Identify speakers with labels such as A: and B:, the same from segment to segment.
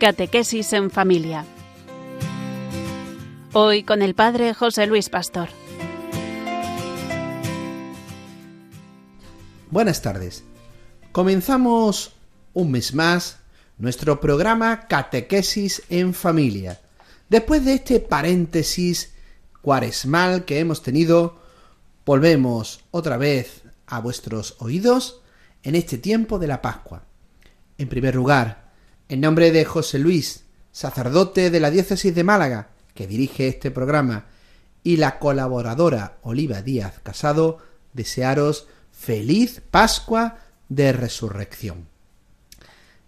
A: Catequesis en familia. Hoy con el Padre José Luis Pastor.
B: Buenas tardes. Comenzamos un mes más nuestro programa Catequesis en familia. Después de este paréntesis cuaresmal que hemos tenido, volvemos otra vez a vuestros oídos en este tiempo de la Pascua. En primer lugar, en nombre de José Luis, sacerdote de la diócesis de Málaga, que dirige este programa, y la colaboradora Oliva Díaz Casado, desearos feliz Pascua de Resurrección.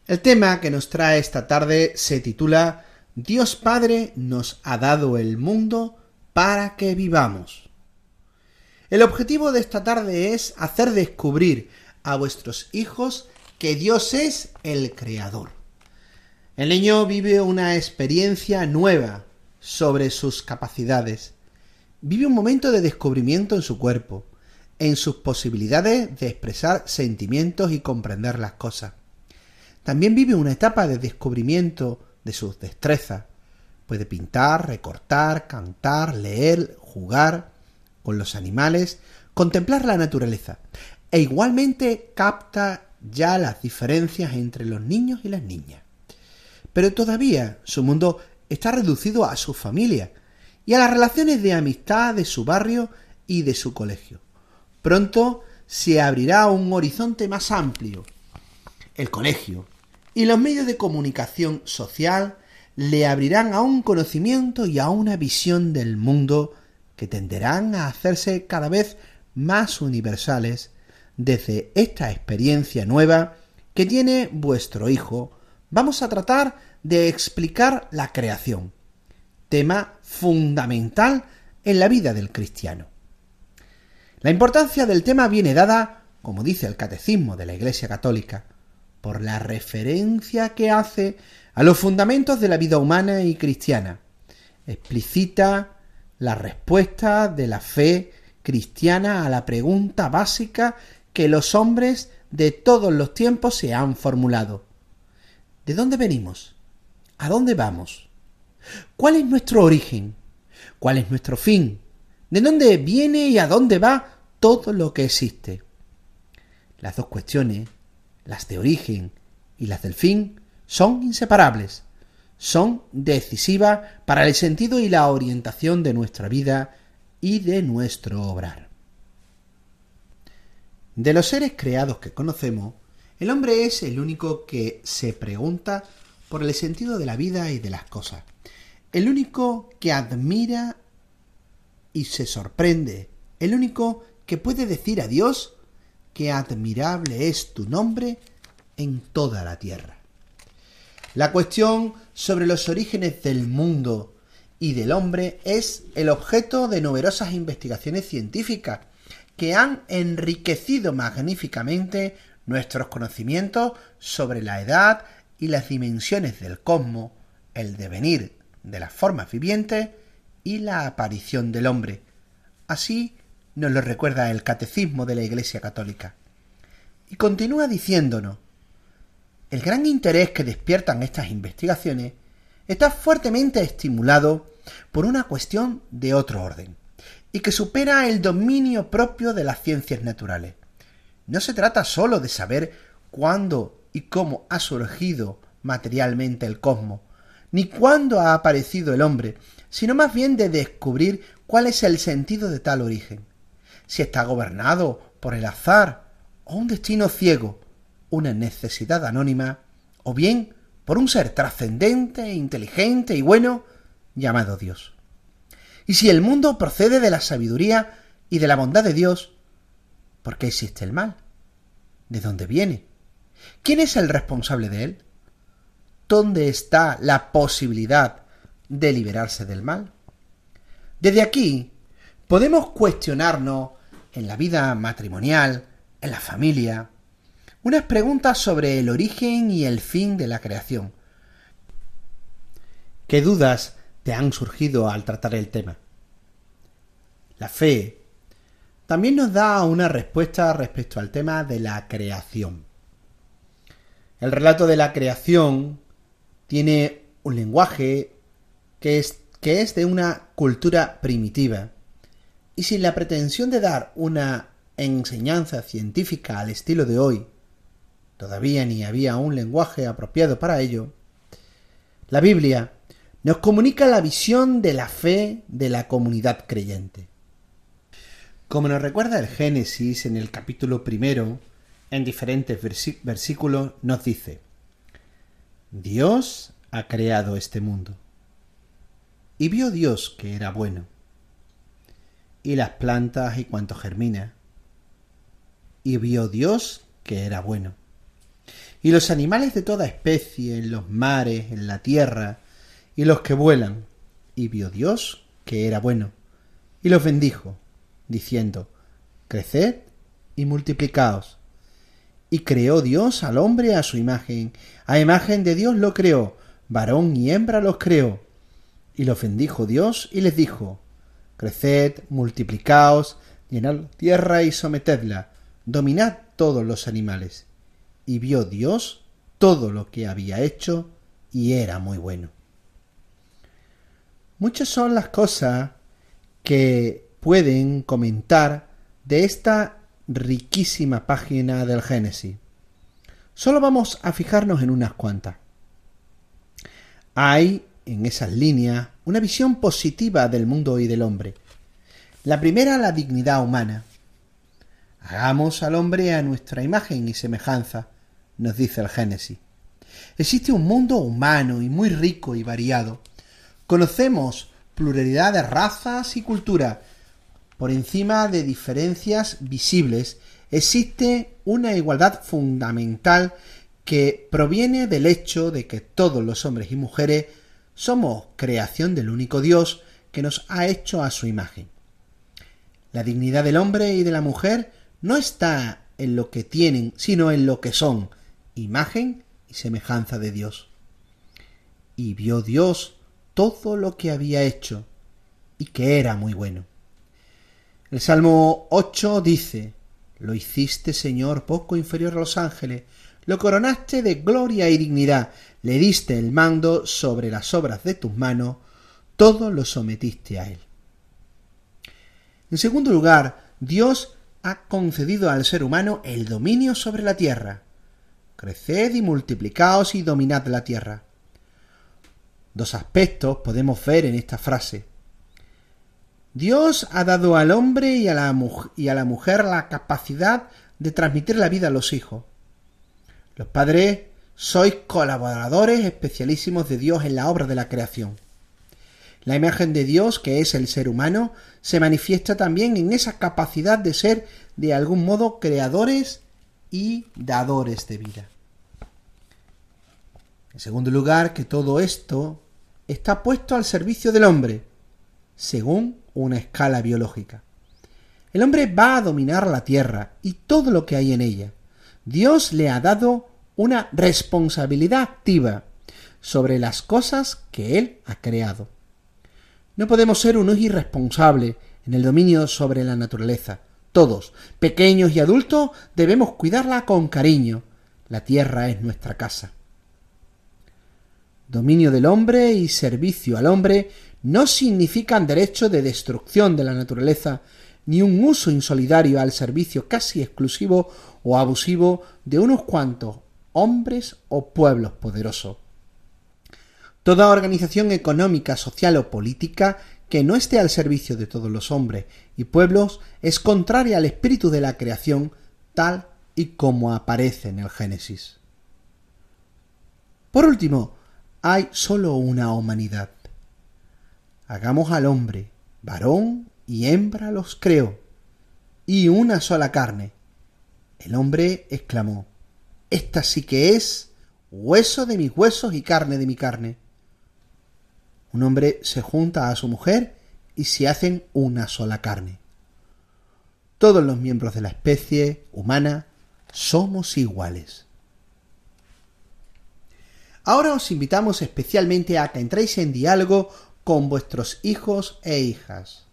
B: El tema que nos trae esta tarde se titula Dios Padre nos ha dado el mundo para que vivamos. El objetivo de esta tarde es hacer descubrir a vuestros hijos que Dios es el Creador el niño vive una experiencia nueva sobre sus capacidades. Vive un momento de descubrimiento en su cuerpo, en sus posibilidades de expresar sentimientos y comprender las cosas. También vive una etapa de descubrimiento de sus destrezas. Puede pintar, recortar, cantar, leer, jugar con los animales, contemplar la naturaleza. E igualmente capta ya las diferencias entre los niños y las niñas pero todavía su mundo está reducido a su familia y a las relaciones de amistad de su barrio y de su colegio. Pronto se abrirá un horizonte más amplio. El colegio y los medios de comunicación social le abrirán a un conocimiento y a una visión del mundo que tenderán a hacerse cada vez más universales desde esta experiencia nueva que tiene vuestro hijo vamos a tratar de explicar la creación, tema fundamental en la vida del cristiano. La importancia del tema viene dada, como dice el Catecismo de la Iglesia Católica, por la referencia que hace a los fundamentos de la vida humana y cristiana. Explicita la respuesta de la fe cristiana a la pregunta básica que los hombres de todos los tiempos se han formulado. ¿De dónde venimos? ¿A dónde vamos? ¿Cuál es nuestro origen? ¿Cuál es nuestro fin? ¿De dónde viene y a dónde va todo lo que existe? Las dos cuestiones, las de origen y las del fin, son inseparables, son decisivas para el sentido y la orientación de nuestra vida y de nuestro obrar. De los seres creados que conocemos, el hombre es el único que se pregunta por el sentido de la vida y de las cosas. El único que admira y se sorprende. El único que puede decir a Dios que admirable es tu nombre en toda la tierra. La cuestión sobre los orígenes del mundo y del hombre es el objeto de numerosas investigaciones científicas que han enriquecido magníficamente nuestros conocimientos sobre la edad y las dimensiones del cosmos, el devenir de las formas vivientes y la aparición del hombre. Así nos lo recuerda el Catecismo de la Iglesia Católica. Y continúa diciéndonos, el gran interés que despiertan estas investigaciones está fuertemente estimulado por una cuestión de otro orden, y que supera el dominio propio de las ciencias naturales. No se trata sólo de saber cuándo y cómo ha surgido materialmente el cosmos, ni cuándo ha aparecido el hombre, sino más bien de descubrir cuál es el sentido de tal origen, si está gobernado por el azar o un destino ciego, una necesidad anónima, o bien por un ser trascendente, inteligente y bueno llamado Dios. Y si el mundo procede de la sabiduría y de la bondad de Dios, ¿Por qué existe el mal? ¿De dónde viene? ¿Quién es el responsable de él? ¿Dónde está la posibilidad de liberarse del mal? Desde aquí podemos cuestionarnos en la vida matrimonial, en la familia, unas preguntas sobre el origen y el fin de la creación. ¿Qué dudas te han surgido al tratar el tema? La fe también nos da una respuesta respecto al tema de la creación. El relato de la creación tiene un lenguaje que es, que es de una cultura primitiva y sin la pretensión de dar una enseñanza científica al estilo de hoy, todavía ni había un lenguaje apropiado para ello, la Biblia nos comunica la visión de la fe de la comunidad creyente. Como nos recuerda el Génesis en el capítulo primero, en diferentes versículos, nos dice, Dios ha creado este mundo. Y vio Dios que era bueno. Y las plantas y cuanto germina. Y vio Dios que era bueno. Y los animales de toda especie, en los mares, en la tierra, y los que vuelan. Y vio Dios que era bueno. Y los bendijo, diciendo, Creced y multiplicaos. Y creó Dios al hombre a su imagen. A imagen de Dios lo creó, varón y hembra los creó. Y los bendijo Dios y les dijo, Creced, multiplicaos, llenad tierra y sometedla, dominad todos los animales. Y vio Dios todo lo que había hecho, y era muy bueno. Muchas son las cosas que pueden comentar de esta riquísima página del Génesis. Solo vamos a fijarnos en unas cuantas. Hay en esas líneas una visión positiva del mundo y del hombre. La primera, la dignidad humana. Hagamos al hombre a nuestra imagen y semejanza, nos dice el Génesis. Existe un mundo humano y muy rico y variado, Conocemos pluralidad de razas y culturas. Por encima de diferencias visibles existe una igualdad fundamental que proviene del hecho de que todos los hombres y mujeres somos creación del único Dios que nos ha hecho a su imagen. La dignidad del hombre y de la mujer no está en lo que tienen, sino en lo que son, imagen y semejanza de Dios. Y vio Dios todo lo que había hecho y que era muy bueno. El Salmo 8 dice, Lo hiciste, Señor, poco inferior a los ángeles, lo coronaste de gloria y dignidad, le diste el mando sobre las obras de tus manos, todo lo sometiste a él. En segundo lugar, Dios ha concedido al ser humano el dominio sobre la tierra. Creced y multiplicaos y dominad la tierra. Dos aspectos podemos ver en esta frase. Dios ha dado al hombre y a, la, mujer la capacidad de transmitir la vida a los hijos. Los padres sois colaboradores especialísimos de Dios en la obra de la creación. La imagen de Dios, que es el ser humano, se manifiesta también en esa capacidad de ser de algún modo creadores y dadores de vida. En segundo lugar, que todo esto está puesto al servicio del hombre, según una escala biológica. El hombre va a dominar la tierra y todo lo que hay en ella. Dios le ha dado una responsabilidad activa sobre las cosas que él ha creado. No podemos ser unos irresponsables en el dominio sobre la naturaleza. Todos, pequeños y adultos, debemos cuidarla con cariño. La tierra es nuestra casa dominio del hombre y servicio al hombre no significan derecho de destrucción de la naturaleza, ni un uso insolidario al servicio casi exclusivo o abusivo de unos cuantos hombres o pueblos poderosos. Toda organización económica, social o política que no esté al servicio de todos los hombres y pueblos es contraria al espíritu de la creación tal y como aparece en el Génesis. Por último, hay sólo una humanidad. Hagamos al hombre, varón y hembra los creó, y una sola carne. El hombre exclamó, Esta sí que es hueso de mis huesos y carne de mi carne. Un hombre se junta a su mujer y se hacen una sola carne. Todos los miembros de la especie humana somos iguales. Ahora os invitamos especialmente a que entréis en diálogo con vuestros hijos e hijas.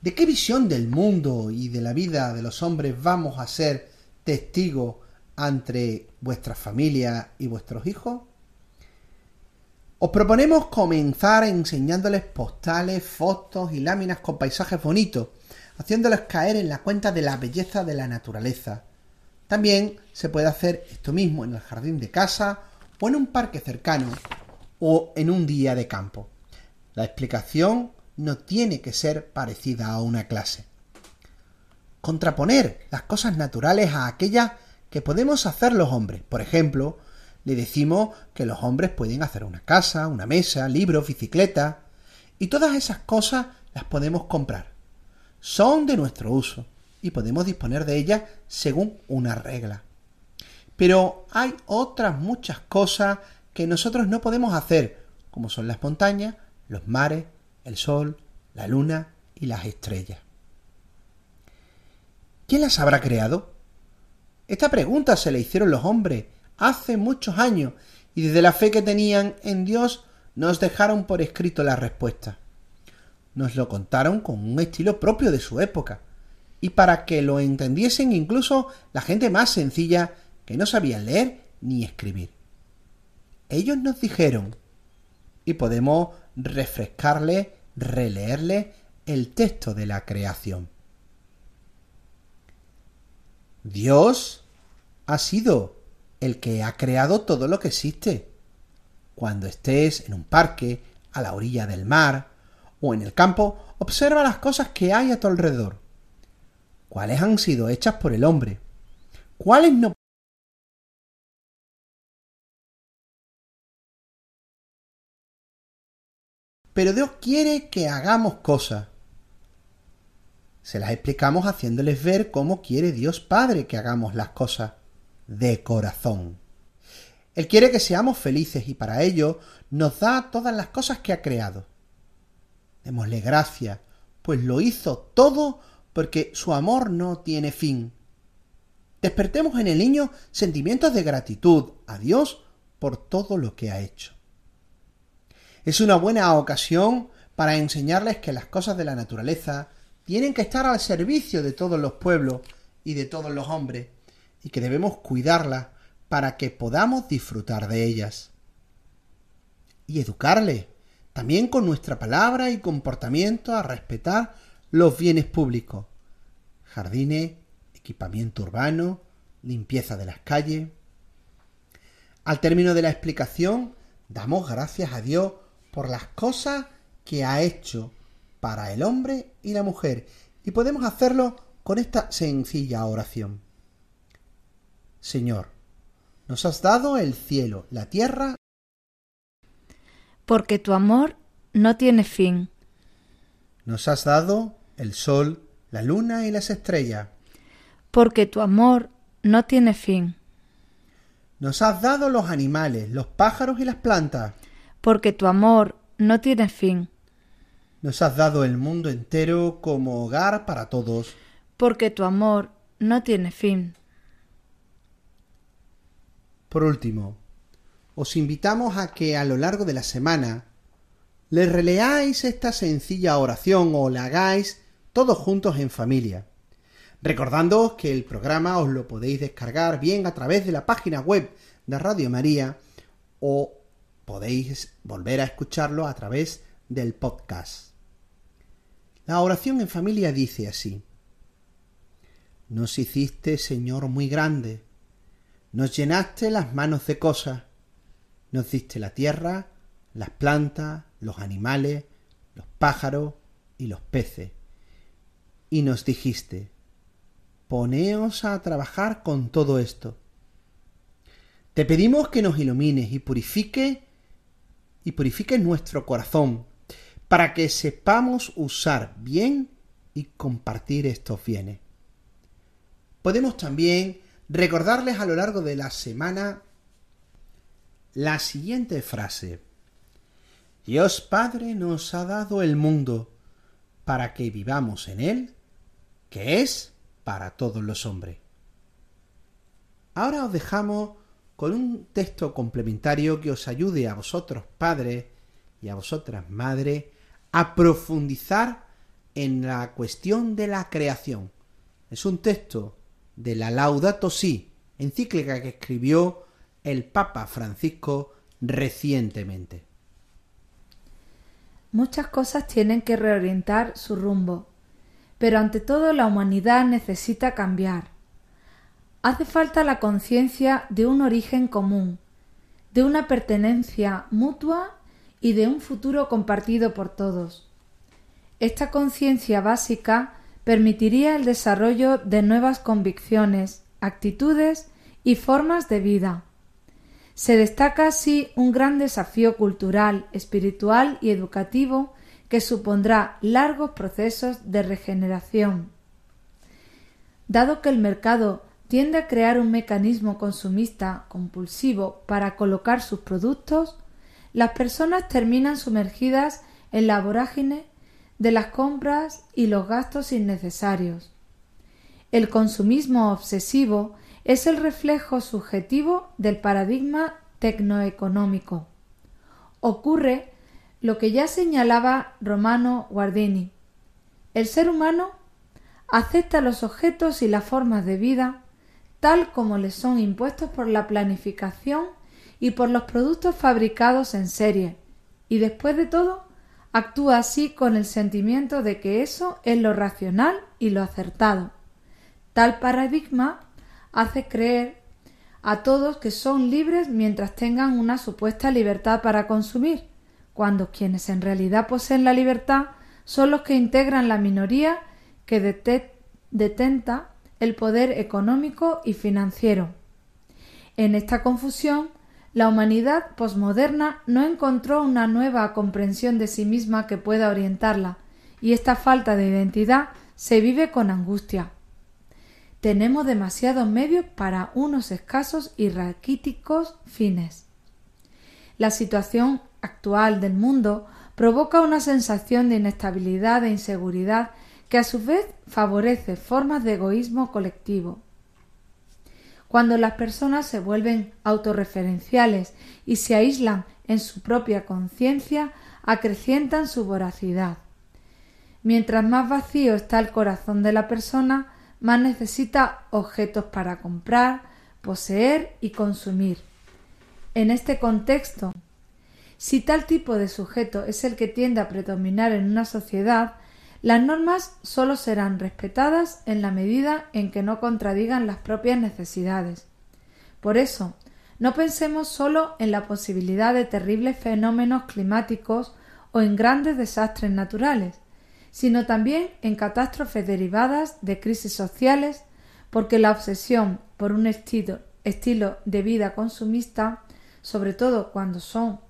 B: ¿De qué visión del mundo y de la vida de los hombres vamos a ser testigos entre vuestra familia y vuestros hijos? Os proponemos comenzar enseñándoles postales, fotos y láminas con paisajes bonitos, haciéndoles caer en la cuenta de la belleza de la naturaleza. También se puede hacer esto mismo en el jardín de casa o en un parque cercano o en un día de campo. La explicación no tiene que ser parecida a una clase. Contraponer las cosas naturales a aquellas que podemos hacer los hombres. Por ejemplo, le decimos que los hombres pueden hacer una casa, una mesa, libros, bicicleta, y todas esas cosas las podemos comprar. Son de nuestro uso y podemos disponer de ellas según una regla. Pero hay otras muchas cosas que nosotros no podemos hacer, como son las montañas, los mares, el sol, la luna y las estrellas. ¿Quién las habrá creado? Esta pregunta se le hicieron los hombres hace muchos años y desde la fe que tenían en Dios nos dejaron por escrito la respuesta. Nos lo contaron con un estilo propio de su época y para que lo entendiesen incluso la gente más sencilla que no sabía leer ni escribir. Ellos nos dijeron, y podemos refrescarle, releerle el texto de la creación. Dios ha sido el que ha creado todo lo que existe. Cuando estés en un parque, a la orilla del mar o en el campo, observa las cosas que hay a tu alrededor. ¿Cuáles han sido hechas por el hombre? ¿Cuáles no Pero Dios quiere que hagamos cosas. Se las explicamos haciéndoles ver cómo quiere Dios Padre que hagamos las cosas de corazón. Él quiere que seamos felices y para ello nos da todas las cosas que ha creado. Démosle gracias, pues lo hizo todo porque su amor no tiene fin. Despertemos en el niño sentimientos de gratitud a Dios por todo lo que ha hecho. Es una buena ocasión para enseñarles que las cosas de la naturaleza tienen que estar al servicio de todos los pueblos y de todos los hombres, y que debemos cuidarlas para que podamos disfrutar de ellas. Y educarles, también con nuestra palabra y comportamiento, a respetar los bienes públicos, jardines, equipamiento urbano, limpieza de las calles. Al término de la explicación, damos gracias a Dios por las cosas que ha hecho para el hombre y la mujer. Y podemos hacerlo con esta sencilla oración. Señor, nos has dado el cielo, la tierra.
C: Porque tu amor no tiene fin.
B: Nos has dado el sol, la luna y las estrellas.
C: Porque tu amor no tiene fin.
B: Nos has dado los animales, los pájaros y las plantas
C: porque tu amor no tiene fin.
B: Nos has dado el mundo entero como hogar para todos.
C: Porque tu amor no tiene fin.
B: Por último, os invitamos a que a lo largo de la semana le releáis esta sencilla oración o la hagáis todos juntos en familia. Recordándoos que el programa os lo podéis descargar bien a través de la página web de Radio María o podéis volver a escucharlo a través del podcast. La oración en familia dice así. Nos hiciste, Señor, muy grande, nos llenaste las manos de cosas, nos diste la tierra, las plantas, los animales, los pájaros y los peces, y nos dijiste, poneos a trabajar con todo esto. Te pedimos que nos ilumines y purifique y purifique nuestro corazón para que sepamos usar bien y compartir estos bienes. Podemos también recordarles a lo largo de la semana la siguiente frase. Dios Padre nos ha dado el mundo para que vivamos en él, que es para todos los hombres. Ahora os dejamos con un texto complementario que os ayude a vosotros padres y a vosotras madres a profundizar en la cuestión de la creación. Es un texto de la Laudato Si, encíclica que escribió el Papa Francisco recientemente.
C: muchas cosas tienen que reorientar su rumbo, pero ante todo la humanidad necesita cambiar. Hace falta la conciencia de un origen común, de una pertenencia mutua y de un futuro compartido por todos. Esta conciencia básica permitiría el desarrollo de nuevas convicciones, actitudes y formas de vida. Se destaca así un gran desafío cultural, espiritual y educativo que supondrá largos procesos de regeneración. Dado que el mercado tiende a crear un mecanismo consumista compulsivo para colocar sus productos, las personas terminan sumergidas en la vorágine de las compras y los gastos innecesarios. El consumismo obsesivo es el reflejo subjetivo del paradigma tecnoeconómico. Ocurre lo que ya señalaba Romano Guardini. El ser humano acepta los objetos y las formas de vida tal como le son impuestos por la planificación y por los productos fabricados en serie, y después de todo actúa así con el sentimiento de que eso es lo racional y lo acertado. Tal paradigma hace creer a todos que son libres mientras tengan una supuesta libertad para consumir, cuando quienes en realidad poseen la libertad son los que integran la minoría que detenta el poder económico y financiero. En esta confusión la humanidad posmoderna no encontró una nueva comprensión de sí misma que pueda orientarla, y esta falta de identidad se vive con angustia. Tenemos demasiados medios para unos escasos y raquíticos fines. La situación actual del mundo provoca una sensación de inestabilidad e inseguridad que a su vez favorece formas de egoísmo colectivo. Cuando las personas se vuelven autorreferenciales y se aíslan en su propia conciencia, acrecientan su voracidad. Mientras más vacío está el corazón de la persona, más necesita objetos para comprar, poseer y consumir. En este contexto, si tal tipo de sujeto es el que tiende a predominar en una sociedad, las normas sólo serán respetadas en la medida en que no contradigan las propias necesidades. Por eso, no pensemos sólo en la posibilidad de terribles fenómenos climáticos o en grandes desastres naturales, sino también en catástrofes derivadas de crisis sociales, porque la obsesión por un estilo, estilo de vida consumista, sobre todo cuando son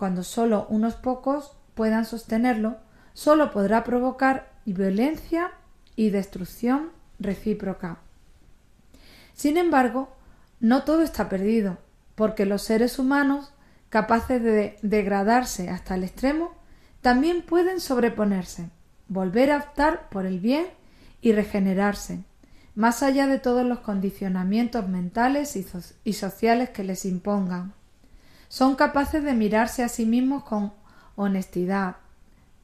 C: cuando sólo unos pocos puedan sostenerlo, solo podrá provocar violencia y destrucción recíproca. Sin embargo, no todo está perdido, porque los seres humanos, capaces de degradarse hasta el extremo, también pueden sobreponerse, volver a optar por el bien y regenerarse, más allá de todos los condicionamientos mentales y, sociales que les impongan. Son capaces de mirarse a sí mismos con honestidad,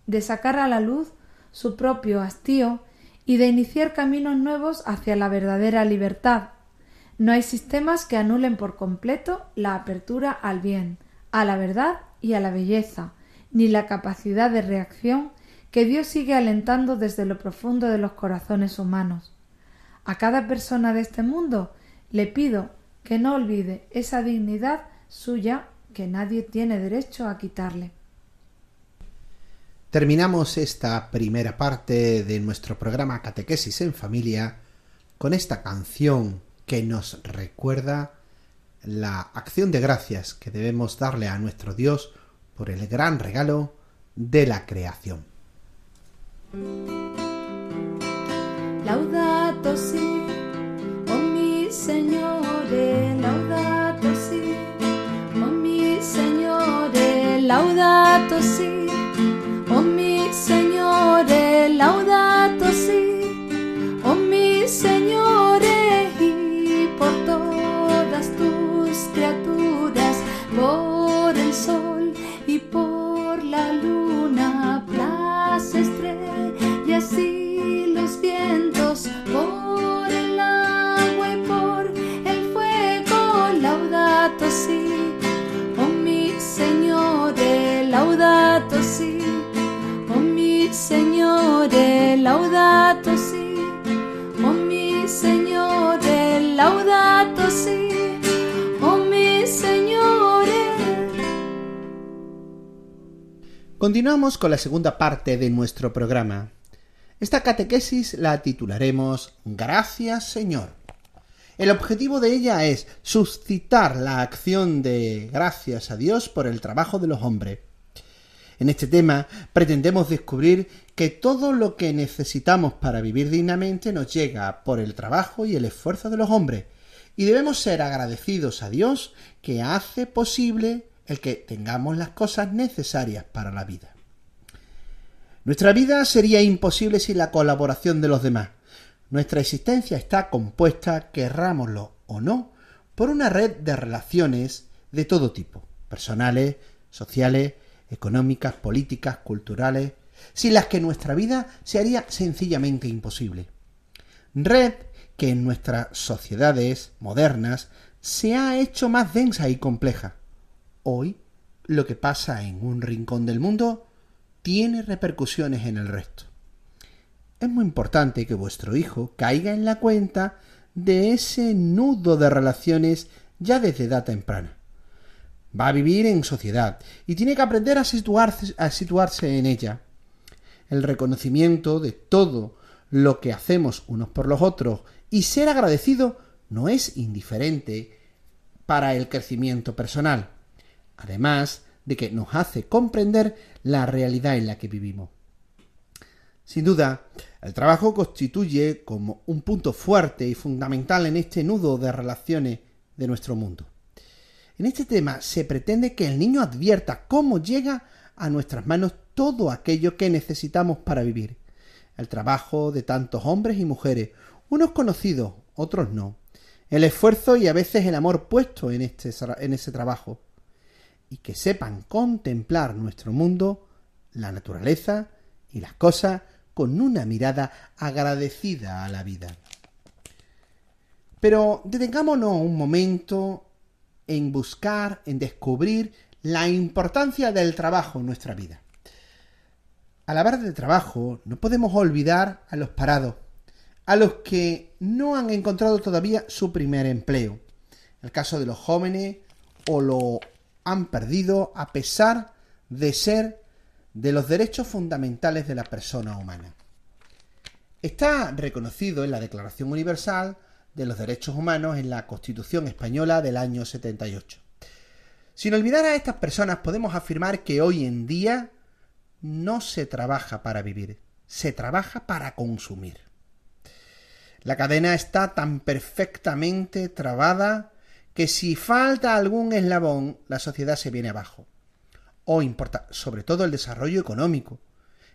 C: de sacar a la luz su propio hastío y de iniciar caminos nuevos hacia la verdadera libertad. No hay sistemas que anulen por completo la apertura al bien, a la verdad y a la belleza, ni la capacidad de reacción que Dios sigue alentando desde lo profundo de los corazones humanos. A cada persona de este mundo le pido que no olvide esa dignidad suya que nadie tiene derecho a quitarle.
B: Terminamos esta primera parte de nuestro programa Catequesis en Familia con esta canción que nos recuerda la acción de gracias que debemos darle a nuestro Dios por el gran regalo de la creación.
C: Laudato si, oh mi Señore, laudato si, oh mi laudato si. Signore, laudato
B: Con la segunda parte de nuestro programa. Esta catequesis la titularemos Gracias Señor. El objetivo de ella es suscitar la acción de gracias a Dios por el trabajo de los hombres. En este tema pretendemos descubrir que todo lo que necesitamos para vivir dignamente nos llega por el trabajo y el esfuerzo de los hombres, y debemos ser agradecidos a Dios que hace posible el que tengamos las cosas necesarias para la vida. Nuestra vida sería imposible sin la colaboración de los demás. Nuestra existencia está compuesta, querrámoslo o no, por una red de relaciones de todo tipo, personales, sociales, económicas, políticas, culturales, sin las que nuestra vida se haría sencillamente imposible. Red que en nuestras sociedades modernas se ha hecho más densa y compleja. Hoy, lo que pasa en un rincón del mundo tiene repercusiones en el resto. Es muy importante que vuestro hijo caiga en la cuenta de ese nudo de relaciones ya desde edad temprana. Va a vivir en sociedad y tiene que aprender a situarse, a situarse en ella. El reconocimiento de todo lo que hacemos unos por los otros y ser agradecido no es indiferente para el crecimiento personal. Además, de que nos hace comprender la realidad en la que vivimos. Sin duda, el trabajo constituye como un punto fuerte y fundamental en este nudo de relaciones de nuestro mundo. En este tema se pretende que el niño advierta cómo llega a nuestras manos todo aquello que necesitamos para vivir. El trabajo de tantos hombres y mujeres, unos conocidos, otros no. El esfuerzo y a veces el amor puesto en, este, en ese trabajo y que sepan contemplar nuestro mundo, la naturaleza y las cosas con una mirada agradecida a la vida. Pero detengámonos un momento en buscar, en descubrir la importancia del trabajo en nuestra vida. Al hablar de trabajo, no podemos olvidar a los parados, a los que no han encontrado todavía su primer empleo. El caso de los jóvenes o, lo, han perdido a pesar de ser de los derechos fundamentales de la persona humana. Está reconocido en la Declaración Universal de los Derechos Humanos en la Constitución Española del año 78. Sin olvidar a estas personas podemos afirmar que hoy en día no se trabaja para vivir, se trabaja para consumir. La cadena está tan perfectamente trabada que si falta algún eslabón, la sociedad se viene abajo. O importa sobre todo el desarrollo económico,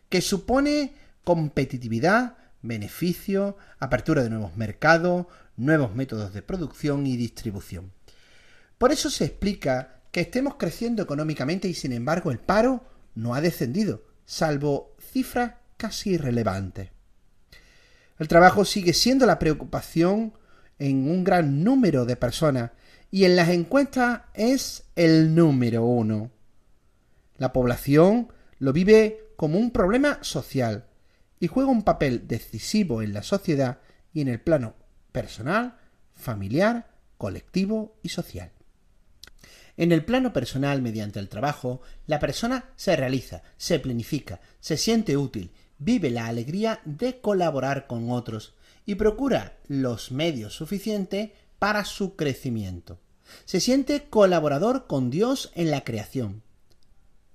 B: que supone competitividad, beneficio, apertura de nuevos mercados, nuevos métodos de producción y distribución. Por eso se explica que estemos creciendo económicamente y sin embargo el paro no ha descendido, salvo cifras casi irrelevantes. El trabajo sigue siendo la preocupación en un gran número de personas y en las encuestas es el número uno. La población lo vive como un problema social y juega un papel decisivo en la sociedad y en el plano personal, familiar, colectivo y social. En el plano personal, mediante el trabajo, la persona se realiza, se planifica, se siente útil, vive la alegría de colaborar con otros y procura los medios suficientes para su crecimiento. Se siente colaborador con Dios en la creación.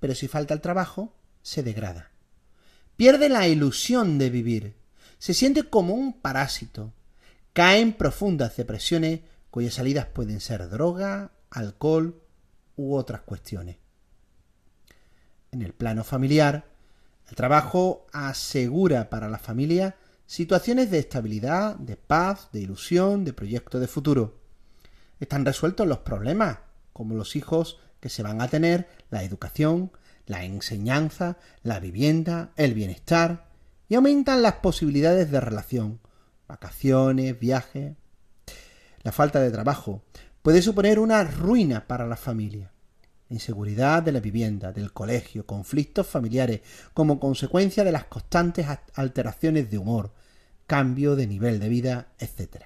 B: Pero si falta el trabajo, se degrada. Pierde la ilusión de vivir. Se siente como un parásito. Cae en profundas depresiones cuyas salidas pueden ser droga, alcohol u otras cuestiones. En el plano familiar, el trabajo asegura para la familia situaciones de estabilidad, de paz, de ilusión, de proyecto de futuro. Están resueltos los problemas, como los hijos que se van a tener, la educación, la enseñanza, la vivienda, el bienestar, y aumentan las posibilidades de relación, vacaciones, viajes. La falta de trabajo puede suponer una ruina para la familia. Inseguridad de la vivienda, del colegio, conflictos familiares como consecuencia de las constantes alteraciones de humor, cambio de nivel de vida, etc.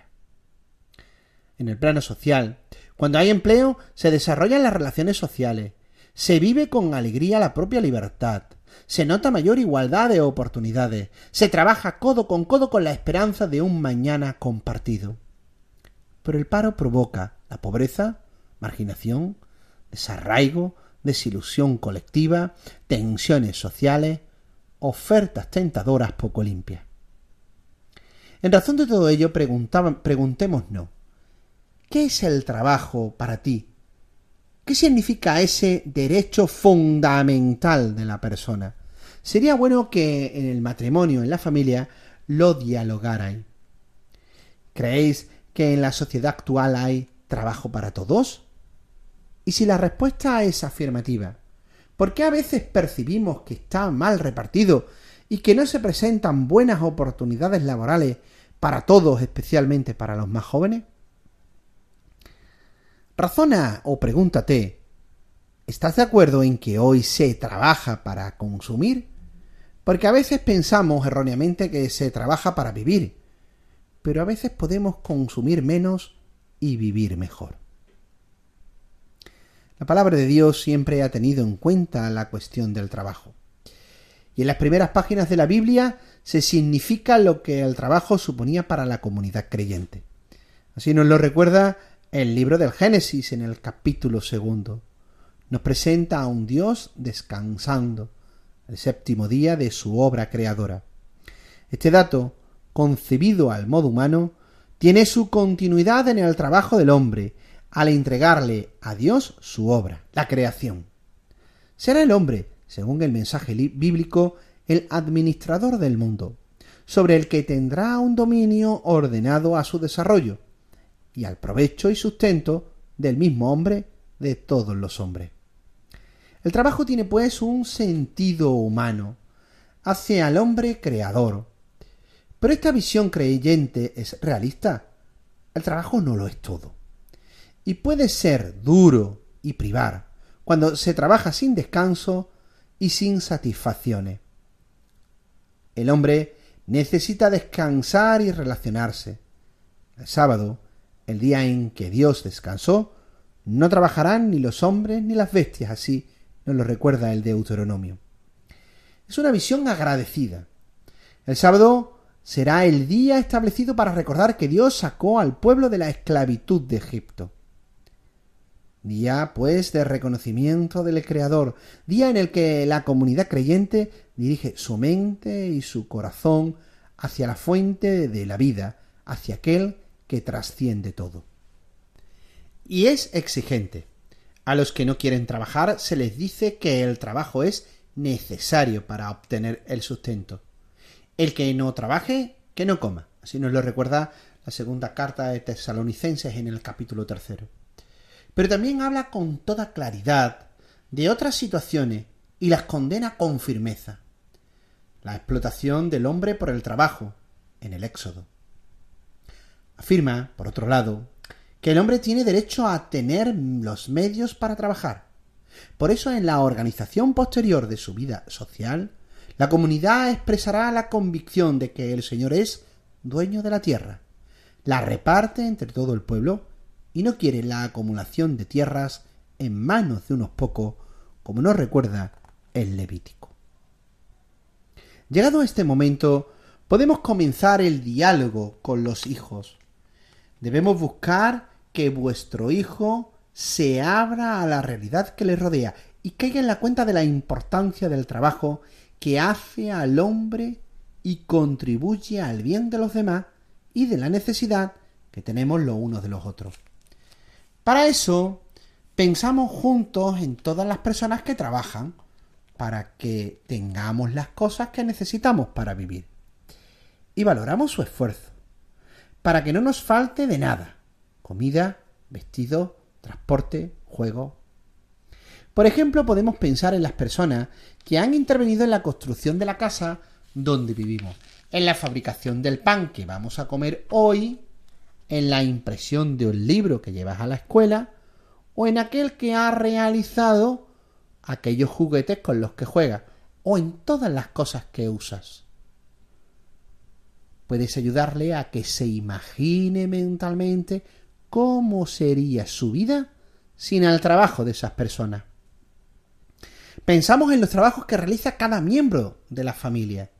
B: En el plano social, cuando hay empleo, se desarrollan las relaciones sociales, se vive con alegría la propia libertad, se nota mayor igualdad de oportunidades, se trabaja codo con codo con la esperanza de un mañana compartido. Pero el paro provoca la pobreza, marginación, desarraigo, desilusión colectiva, tensiones sociales, ofertas tentadoras poco limpias. En razón de todo ello, preguntémonos, ¿qué es el trabajo para ti? ¿Qué significa ese derecho fundamental de la persona? Sería bueno que en el matrimonio, en la familia, lo dialogaran. ¿Creéis que en la sociedad actual hay trabajo para todos? Y si la respuesta es afirmativa, ¿por qué a veces percibimos que está mal repartido y que no se presentan buenas oportunidades laborales para todos, especialmente para los más jóvenes? Razona o pregúntate, ¿estás de acuerdo en que hoy se trabaja para consumir? Porque a veces pensamos erróneamente que se trabaja para vivir, pero a veces podemos consumir menos y vivir mejor. La palabra de Dios siempre ha tenido en cuenta la cuestión del trabajo. Y en las primeras páginas de la Biblia se significa lo que el trabajo suponía para la comunidad creyente. Así nos lo recuerda el libro del Génesis en el capítulo segundo. Nos presenta a un Dios descansando el séptimo día de su obra creadora. Este dato, concebido al modo humano, tiene su continuidad en el trabajo del hombre al entregarle a Dios su obra, la creación. Será el hombre, según el mensaje bíblico, el administrador del mundo, sobre el que tendrá un dominio ordenado a su desarrollo, y al provecho y sustento del mismo hombre de todos los hombres. El trabajo tiene pues un sentido humano hacia el hombre creador. Pero esta visión creyente es realista. El trabajo no lo es todo y puede ser duro y privar cuando se trabaja sin descanso y sin satisfacciones. El hombre necesita descansar y relacionarse. El sábado, el día en que Dios descansó, no trabajarán ni los hombres ni las bestias, así nos lo recuerda el Deuteronomio. Es una visión agradecida. El sábado será el día establecido para recordar que Dios sacó al pueblo de la esclavitud de Egipto. Día, pues, de reconocimiento del Creador, día en el que la comunidad creyente dirige su mente y su corazón hacia la fuente de la vida, hacia aquel que trasciende todo. Y es exigente. A los que no quieren trabajar se les dice que el trabajo es necesario para obtener el sustento. El que no trabaje, que no coma. Así nos lo recuerda la segunda carta de Tesalonicenses en el capítulo tercero pero también habla con toda claridad de otras situaciones y las condena con firmeza. La explotación del hombre por el trabajo en el Éxodo. Afirma, por otro lado, que el hombre tiene derecho a tener los medios para trabajar. Por eso en la organización posterior de su vida social, la comunidad expresará la convicción de que el Señor es dueño de la tierra, la reparte entre todo el pueblo y no quiere la acumulación de tierras en manos de unos pocos, como nos recuerda el Levítico. Llegado a este momento, podemos comenzar el diálogo con los hijos. Debemos buscar que vuestro hijo se abra a la realidad que le rodea y caiga en la cuenta de la importancia del trabajo que hace al hombre y contribuye al bien de los demás y de la necesidad que tenemos los unos de los otros. Para eso, pensamos juntos en todas las personas que trabajan para que tengamos las cosas que necesitamos para vivir. Y valoramos su esfuerzo, para que no nos falte de nada. Comida, vestido, transporte, juego. Por ejemplo, podemos pensar en las personas que han intervenido en la construcción de la casa donde vivimos, en la fabricación del pan que vamos a comer hoy en la impresión de un libro que llevas a la escuela o en aquel que ha realizado aquellos juguetes con los que juegas o en todas las cosas que usas. Puedes ayudarle a que se imagine mentalmente cómo sería su vida sin el trabajo de esas personas. Pensamos en los trabajos que realiza cada miembro de la familia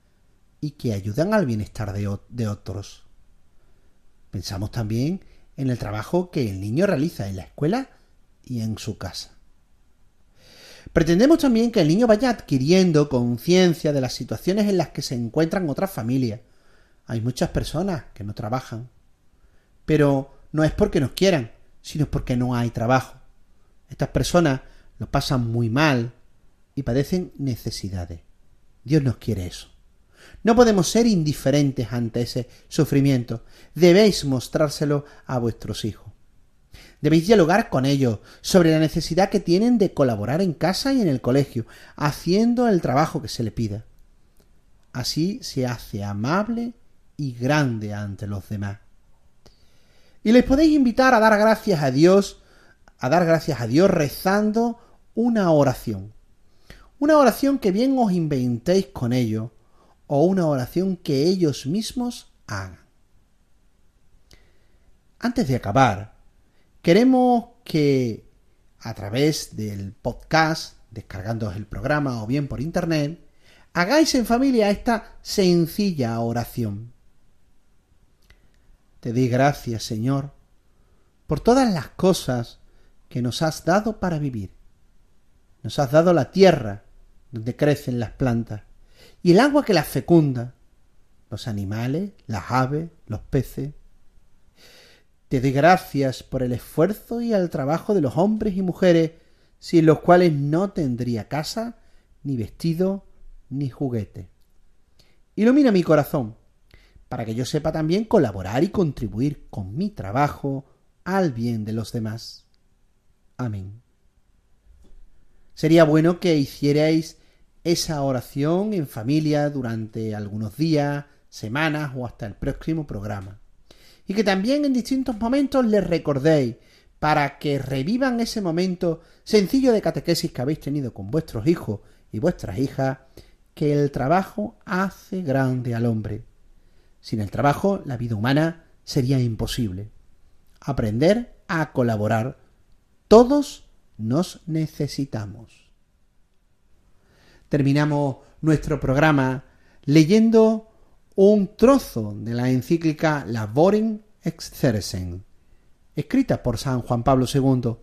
B: y que ayudan al bienestar de, de otros. Pensamos también en el trabajo que el niño realiza en la escuela y en su casa. Pretendemos también que el niño vaya adquiriendo conciencia de las situaciones en las que se encuentran otras familias. Hay muchas personas que no trabajan, pero no es porque nos quieran, sino porque no hay trabajo. Estas personas lo pasan muy mal y padecen necesidades. Dios nos quiere eso. No podemos ser indiferentes ante ese sufrimiento. Debéis mostrárselo a vuestros hijos. Debéis dialogar con ellos sobre la necesidad que tienen de colaborar en casa y en el colegio, haciendo el trabajo que se le pida. Así se hace amable y grande ante los demás. Y les podéis invitar a dar gracias a Dios, a dar gracias a Dios rezando una oración. Una oración que bien os inventéis con ellos o una oración que ellos mismos hagan. Antes de acabar, Queremos que a través del podcast, descargando el programa o bien por internet, hagáis en familia esta sencilla oración. Te doy gracias, Señor, por todas las cosas que nos has dado para vivir. Nos has dado la tierra donde crecen las plantas y el agua que las fecunda, los animales, las aves, los peces, te doy gracias por el esfuerzo y el trabajo de los hombres y mujeres, sin los cuales no tendría casa, ni vestido, ni juguete. Ilumina mi corazón, para que yo sepa también colaborar y contribuir con mi trabajo al bien de los demás. Amén. Sería bueno que hicierais esa oración en familia durante algunos días, semanas o hasta el próximo programa y que también en distintos momentos les recordéis para que revivan ese momento sencillo de catequesis que habéis tenido con vuestros hijos y vuestras hijas, que el trabajo hace grande al hombre. Sin el trabajo, la vida humana sería imposible. Aprender a colaborar. Todos nos necesitamos. Terminamos nuestro programa leyendo un trozo de la encíclica Laboring Exercen, escrita por San Juan Pablo II,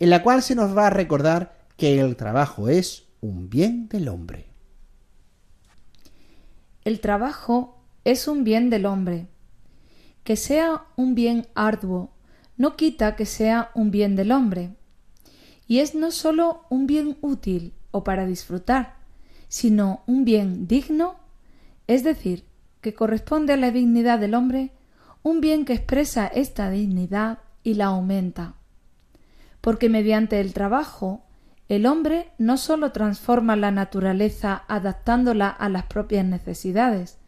B: en la cual se nos va a recordar que el trabajo es un bien del hombre.
C: El trabajo es un bien del hombre. Que sea un bien arduo no quita que sea un bien del hombre. Y es no sólo un bien útil o para disfrutar, sino un bien digno, es decir, que corresponde a la dignidad del hombre, un bien que expresa esta dignidad y la aumenta. Porque mediante el trabajo, el hombre no sólo transforma la naturaleza adaptándola a las propias necesidades,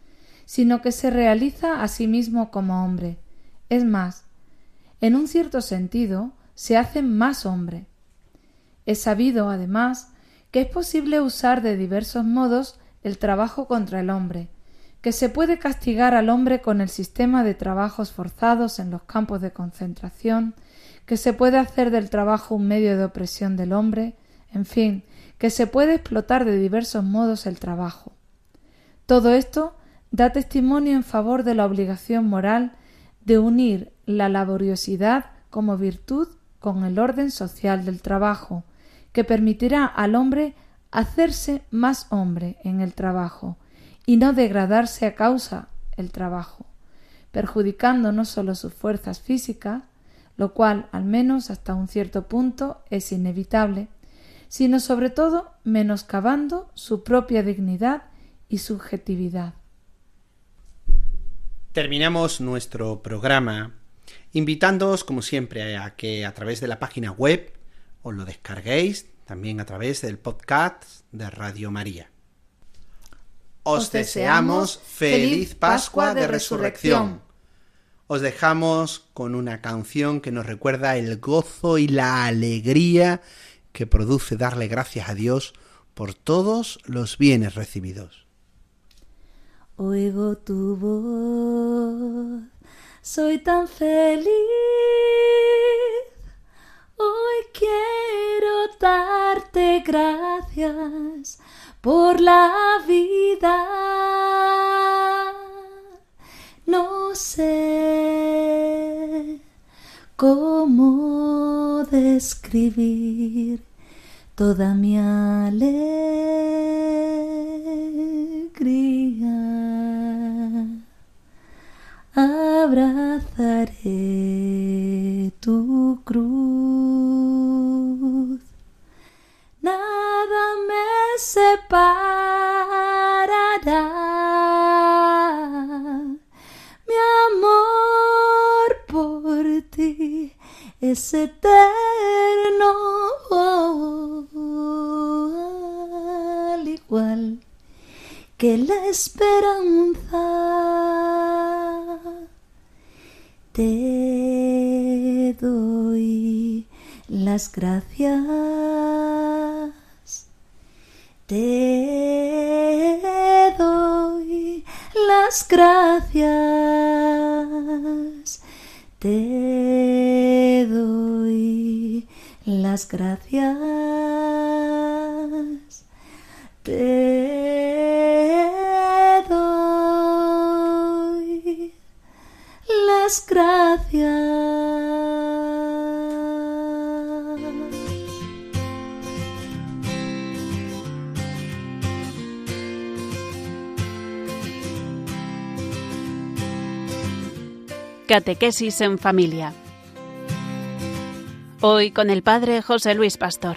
C: sino que se realiza a sí mismo como hombre. Es más, en un cierto sentido, se hace más hombre. Es sabido, además, que es posible usar de diversos modos el trabajo contra el hombre, que se puede castigar al hombre con el sistema de trabajos forzados en los campos de concentración, que se puede hacer del trabajo un medio de opresión del hombre, en fin, que se puede explotar de diversos modos el trabajo. Todo esto da testimonio en favor de la obligación moral de unir la laboriosidad como virtud con el orden social del trabajo, que permitirá al hombre hacerse más hombre en el trabajo, y no degradarse a causa el trabajo, perjudicando no sólo sus fuerzas físicas, lo cual, al menos hasta un cierto punto, es inevitable, sino sobre todo menoscabando su propia dignidad y subjetividad.
B: Terminamos nuestro programa invitándoos, como siempre, a que a través de la página web os lo descarguéis, también a través del podcast de Radio María. Os deseamos feliz Pascua de Resurrección. os dejamos con una canción que nos recuerda el gozo y la alegría que produce darle gracias a Dios por todos los bienes recibidos.
D: Oigo tu voz, soy tan feliz. Hoy quiero darte gracias por la vida. No sé cómo describir toda mi alegría. Abrazaré tu cruz. Nada me separará. Mi amor por ti es eterno. Al igual que la esperanza. Las gracias. Te doy las gracias. Te doy las gracias. Te doy las gracias.
A: Catequesis en familia. Hoy con el Padre José Luis Pastor.